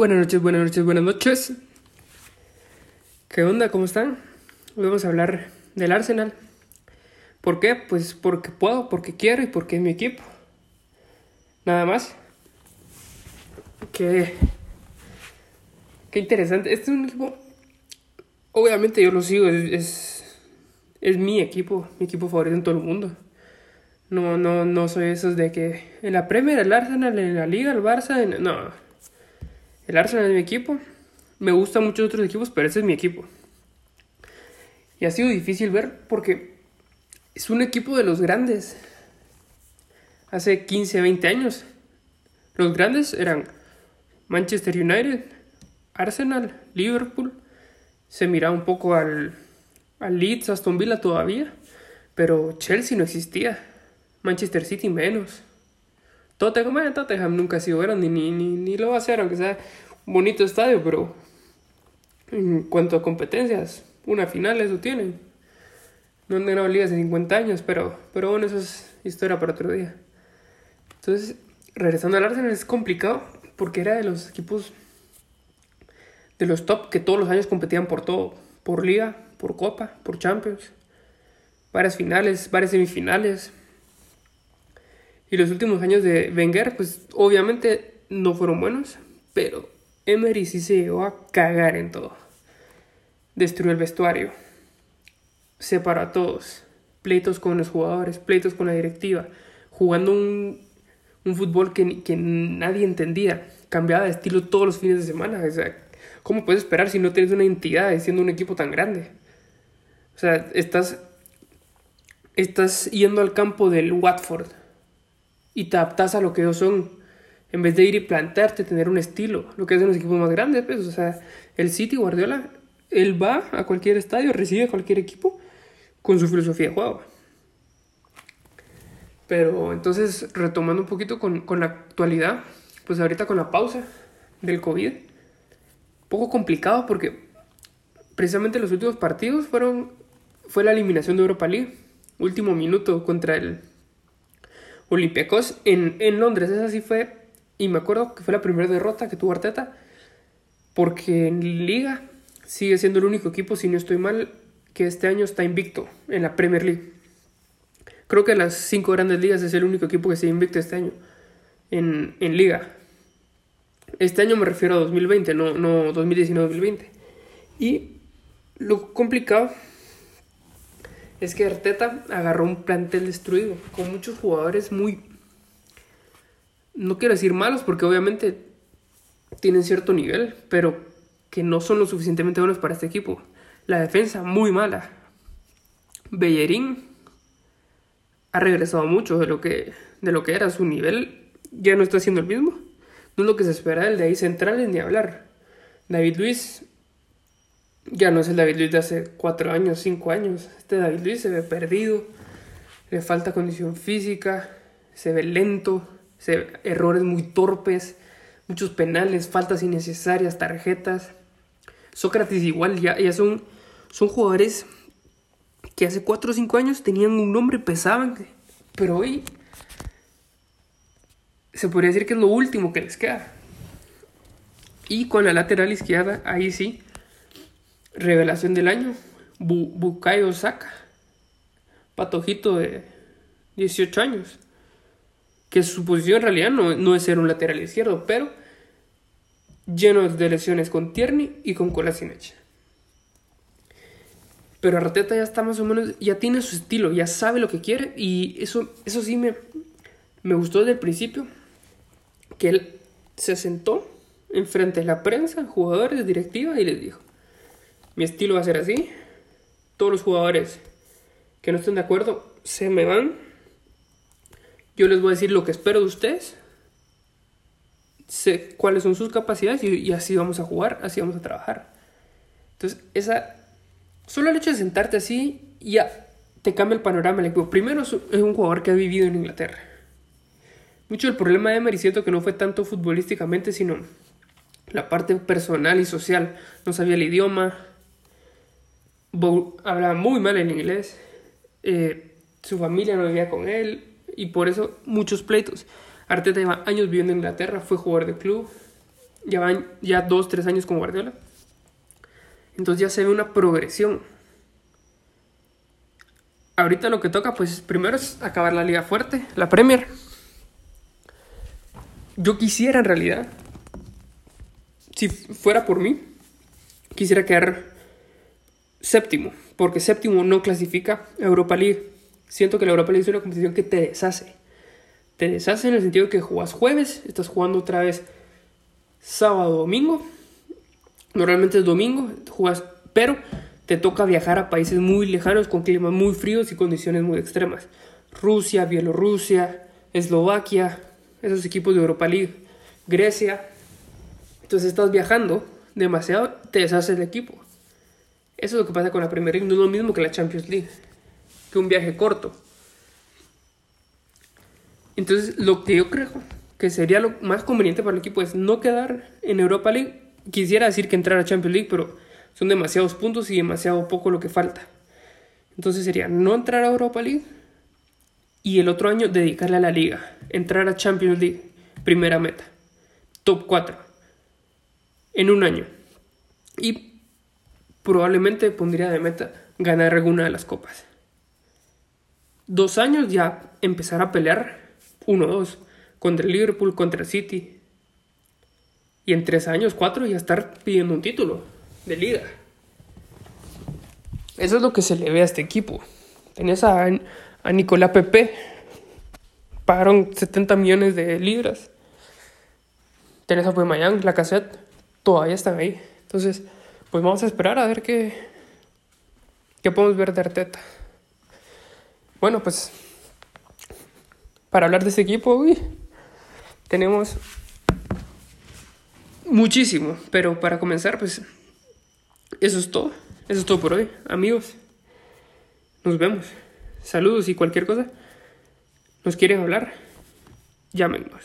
Buenas noches, buenas noches, buenas noches. ¿Qué onda? ¿Cómo están? Hoy vamos a hablar del Arsenal. ¿Por qué? Pues porque puedo, porque quiero y porque es mi equipo. Nada más. Qué, qué interesante. Este es un equipo. Obviamente yo lo sigo, es, es, mi equipo, mi equipo favorito en todo el mundo. No, no, no soy esos de que en la Premier el Arsenal, en la Liga el Barça, en, no. El Arsenal es mi equipo. Me gustan muchos otros equipos, pero ese es mi equipo. Y ha sido difícil ver porque es un equipo de los grandes. Hace 15, 20 años. Los grandes eran Manchester United, Arsenal, Liverpool. Se miraba un poco al, al Leeds, Aston Villa todavía. Pero Chelsea no existía. Manchester City menos. Tottenham, bueno, Tottenham nunca ha sido grande ni, ni, ni lo va a hacer, aunque sea un bonito estadio, pero en cuanto a competencias, una final eso tienen. No han ganado ligas en 50 años, pero, pero bueno, eso es historia para otro día. Entonces, regresando al Arsenal es complicado porque era de los equipos de los top que todos los años competían por todo, por liga, por copa, por Champions, varias finales, varias semifinales, y los últimos años de Wenger, pues obviamente no fueron buenos, pero Emery sí se llegó a cagar en todo. Destruyó el vestuario, separó a todos, pleitos con los jugadores, pleitos con la directiva, jugando un, un fútbol que, que nadie entendía, cambiaba de estilo todos los fines de semana. O sea, ¿cómo puedes esperar si no tienes una entidad siendo un equipo tan grande? O sea, estás, estás yendo al campo del Watford y te adaptas a lo que ellos son. En vez de ir y plantarte, tener un estilo, lo que hacen los equipos más grandes, pues, o sea, el City Guardiola, él va a cualquier estadio, recibe a cualquier equipo con su filosofía de juego. Pero entonces, retomando un poquito con, con la actualidad, pues ahorita con la pausa del COVID, poco complicado porque precisamente los últimos partidos fueron, fue la eliminación de Europa League, último minuto contra el Olympiacos en, en Londres. Esa sí fue, y me acuerdo que fue la primera derrota que tuvo Arteta, porque en Liga sigue siendo el único equipo, si no estoy mal, que este año está invicto en la Premier League. Creo que las cinco grandes ligas es el único equipo que se invicto este año en, en Liga. Este año me refiero a 2020, no, no 2019-2020. Y lo complicado es que Arteta agarró un plantel destruido, con muchos jugadores muy, no quiero decir malos, porque obviamente tienen cierto nivel, pero que no son lo suficientemente buenos para este equipo. La defensa muy mala. Bellerín ha regresado mucho de lo que, de lo que era su nivel, ya no está siendo el mismo. No es lo que se espera del de ahí centrales ni hablar. David Luis ya no es el David Luis de hace cuatro años, cinco años. Este David Luis se ve perdido, le falta condición física, se ve lento, se errores muy torpes, muchos penales, faltas innecesarias, tarjetas. Sócrates igual, ya, ya son, son jugadores que hace cuatro o cinco años tenían un nombre, pesaban, pero hoy se podría decir que es lo último que les queda. Y con la lateral izquierda, ahí sí, Revelación del año, Bu Bukayo Saka, patojito de 18 años, que su posición en realidad no, es ser un lateral izquierdo, pero lleno de lesiones con Tierney y con Kolasinac. Pero Arteta ya está más o menos, ya tiene su estilo, ya sabe lo que quiere y eso, eso sí me, me gustó desde el principio, que él se sentó enfrente de la prensa, jugadores, directiva y les dijo, mi estilo va a ser así. Todos los jugadores que no estén de acuerdo se me van. Yo les voy a decir lo que espero de ustedes. Sé cuáles son sus capacidades y, así vamos a jugar, así vamos a trabajar. Entonces, esa. Solo el hecho de sentarte así ya te cambia el panorama del equipo. Primero es un jugador que ha vivido en Inglaterra. Mucho del problema de Emery siento que no fue tanto futbolísticamente, sino la parte personal y social. No sabía el idioma, hablaba muy mal en inglés, eh, su familia no vivía con él y por eso muchos pleitos. Arteta lleva años viviendo en Inglaterra, fue jugador de club, Ya ya dos, tres años con Guardiola. Entonces ya se ve una progresión. Ahorita lo que toca, pues primero es acabar la liga fuerte, la Premier. Yo quisiera en realidad, si fuera por mí, quisiera quedar séptimo, porque séptimo no clasifica Europa League. Siento que la Europa League es una competición que te deshace. Te deshace en el sentido de que jugas jueves, estás jugando otra vez sábado, domingo. Normalmente es domingo, jugas, pero te toca viajar a países muy lejanos con climas muy fríos y condiciones muy extremas. Rusia, Bielorrusia, Eslovaquia, esos equipos de Europa League, Grecia. Entonces estás viajando demasiado, te deshaces el equipo. Eso es lo que pasa con la Premier League, no es lo mismo que la Champions League, que un viaje corto. Entonces, lo que yo creo que sería lo más conveniente para el equipo es no quedar en Europa League. Quisiera decir que entrar a Champions League, pero son demasiados puntos y demasiado poco lo que falta. Entonces sería no entrar a Europa League y el otro año dedicarle a la liga, entrar a Champions League, primera meta, top 4, en un año. Y probablemente pondría de meta ganar alguna de las copas. Dos años ya empezar a pelear 1-2 contra el Liverpool, contra el City. Y en tres años, cuatro, ya estar pidiendo un título de liga. Eso es lo que se le ve a este equipo. Tenías a, a Nicolás Pepe, pagaron 70 millones de libras. Tenés a Puemayán, la cassette, todavía están ahí. Entonces, pues vamos a esperar a ver qué, qué podemos ver de Arteta. Bueno, pues para hablar de ese equipo, uy, tenemos muchísimo. Pero para comenzar, pues eso es todo. Eso es todo por hoy, amigos. Nos vemos. Saludos y cualquier cosa. ¿Nos quieren hablar? Llámenos.